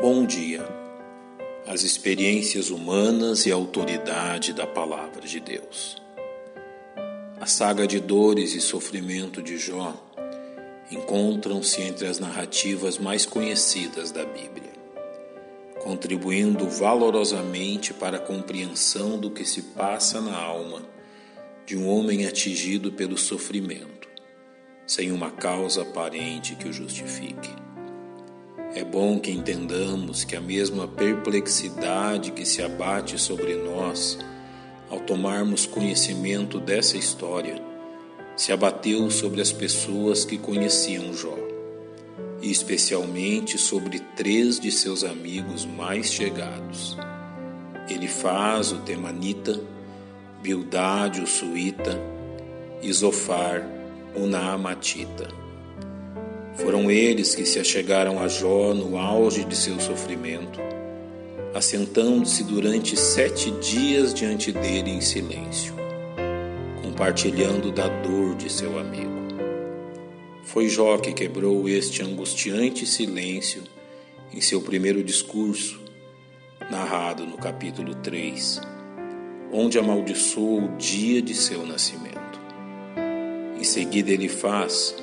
Bom dia. As experiências humanas e a autoridade da palavra de Deus. A saga de dores e sofrimento de Jó encontram-se entre as narrativas mais conhecidas da Bíblia, contribuindo valorosamente para a compreensão do que se passa na alma de um homem atingido pelo sofrimento, sem uma causa aparente que o justifique. É bom que entendamos que a mesma perplexidade que se abate sobre nós ao tomarmos conhecimento dessa história se abateu sobre as pessoas que conheciam Jó, e especialmente sobre três de seus amigos mais chegados: Elifaz, o Temanita, Bildade, o Suíta, e Zofar, o Naamatita. Foram eles que se achegaram a Jó no auge de seu sofrimento, assentando-se durante sete dias diante dele em silêncio, compartilhando da dor de seu amigo. Foi Jó que quebrou este angustiante silêncio em seu primeiro discurso, narrado no capítulo 3, onde amaldiçoou o dia de seu nascimento. Em seguida, ele faz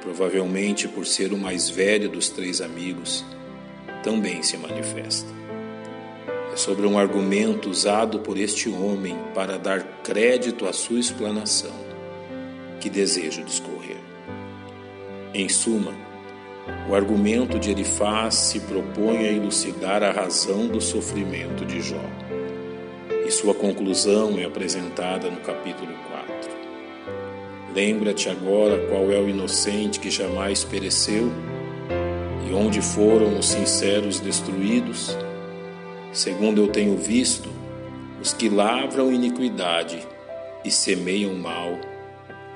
provavelmente por ser o mais velho dos três amigos, também se manifesta. É sobre um argumento usado por este homem para dar crédito à sua explanação que desejo discorrer. Em suma, o argumento de Elifaz se propõe a elucidar a razão do sofrimento de Jó, e sua conclusão é apresentada no capítulo 4. Lembra-te agora qual é o inocente que jamais pereceu e onde foram os sinceros destruídos. Segundo eu tenho visto, os que lavram iniquidade e semeiam mal,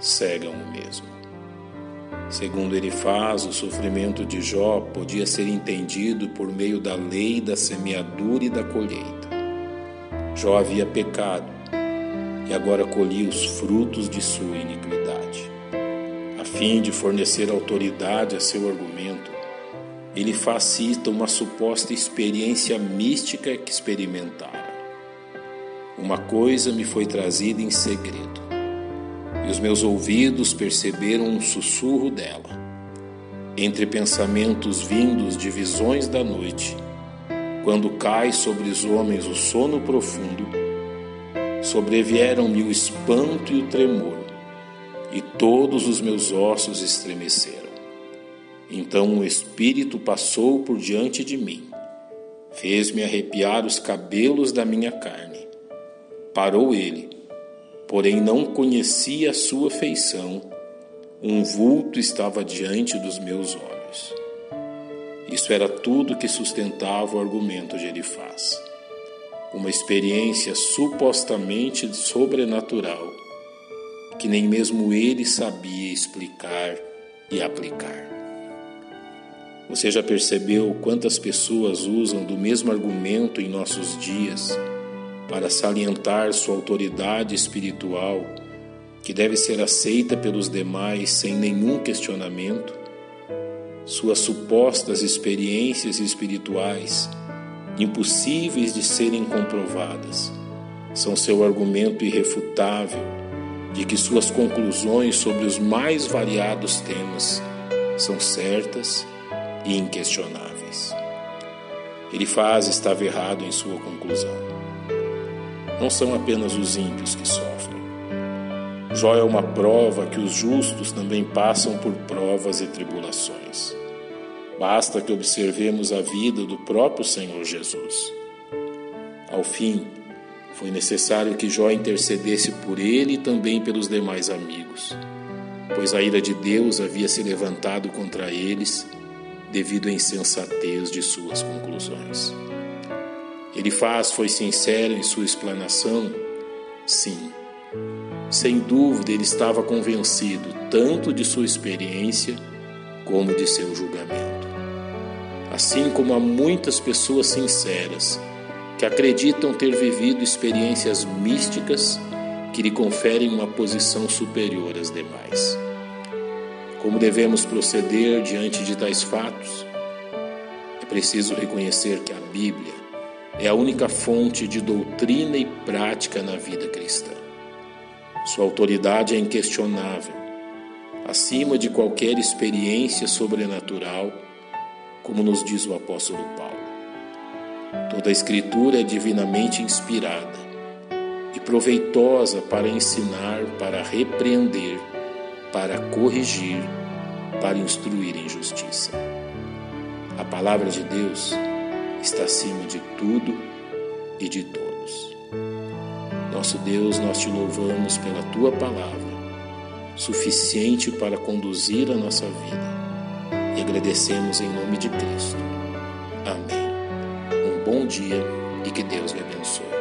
cegam o mesmo. Segundo ele faz, o sofrimento de Jó podia ser entendido por meio da lei da semeadura e da colheita. Jó havia pecado e agora colhia os frutos de sua iniquidade fim de fornecer autoridade a seu argumento, ele facilita uma suposta experiência mística que experimentara. Uma coisa me foi trazida em segredo, e os meus ouvidos perceberam um sussurro dela. Entre pensamentos vindos de visões da noite, quando cai sobre os homens o sono profundo, sobrevieram-me o espanto e o tremor e todos os meus ossos estremeceram. Então o Espírito passou por diante de mim, fez-me arrepiar os cabelos da minha carne. Parou ele, porém não conhecia a sua feição, um vulto estava diante dos meus olhos. Isso era tudo que sustentava o argumento de Elifaz. Uma experiência supostamente sobrenatural que nem mesmo ele sabia explicar e aplicar. Você já percebeu quantas pessoas usam do mesmo argumento em nossos dias para salientar sua autoridade espiritual, que deve ser aceita pelos demais sem nenhum questionamento? Suas supostas experiências espirituais, impossíveis de serem comprovadas, são seu argumento irrefutável de que suas conclusões sobre os mais variados temas são certas e inquestionáveis. Ele faz estava errado em sua conclusão. Não são apenas os ímpios que sofrem. Jó é uma prova que os justos também passam por provas e tribulações. Basta que observemos a vida do próprio Senhor Jesus. Ao fim, foi necessário que Jó intercedesse por ele e também pelos demais amigos, pois a ira de Deus havia se levantado contra eles devido à insensatez de suas conclusões. Ele faz foi sincero em sua explanação? Sim. Sem dúvida, ele estava convencido tanto de sua experiência como de seu julgamento. Assim como há muitas pessoas sinceras que acreditam ter vivido experiências místicas que lhe conferem uma posição superior às demais. Como devemos proceder diante de tais fatos? É preciso reconhecer que a Bíblia é a única fonte de doutrina e prática na vida cristã. Sua autoridade é inquestionável, acima de qualquer experiência sobrenatural, como nos diz o apóstolo Paulo. Toda a Escritura é divinamente inspirada e proveitosa para ensinar, para repreender, para corrigir, para instruir em justiça. A palavra de Deus está acima de tudo e de todos. Nosso Deus, nós te louvamos pela tua palavra, suficiente para conduzir a nossa vida, e agradecemos em nome de Cristo. Amém. Um bom dia e que Deus lhe abençoe.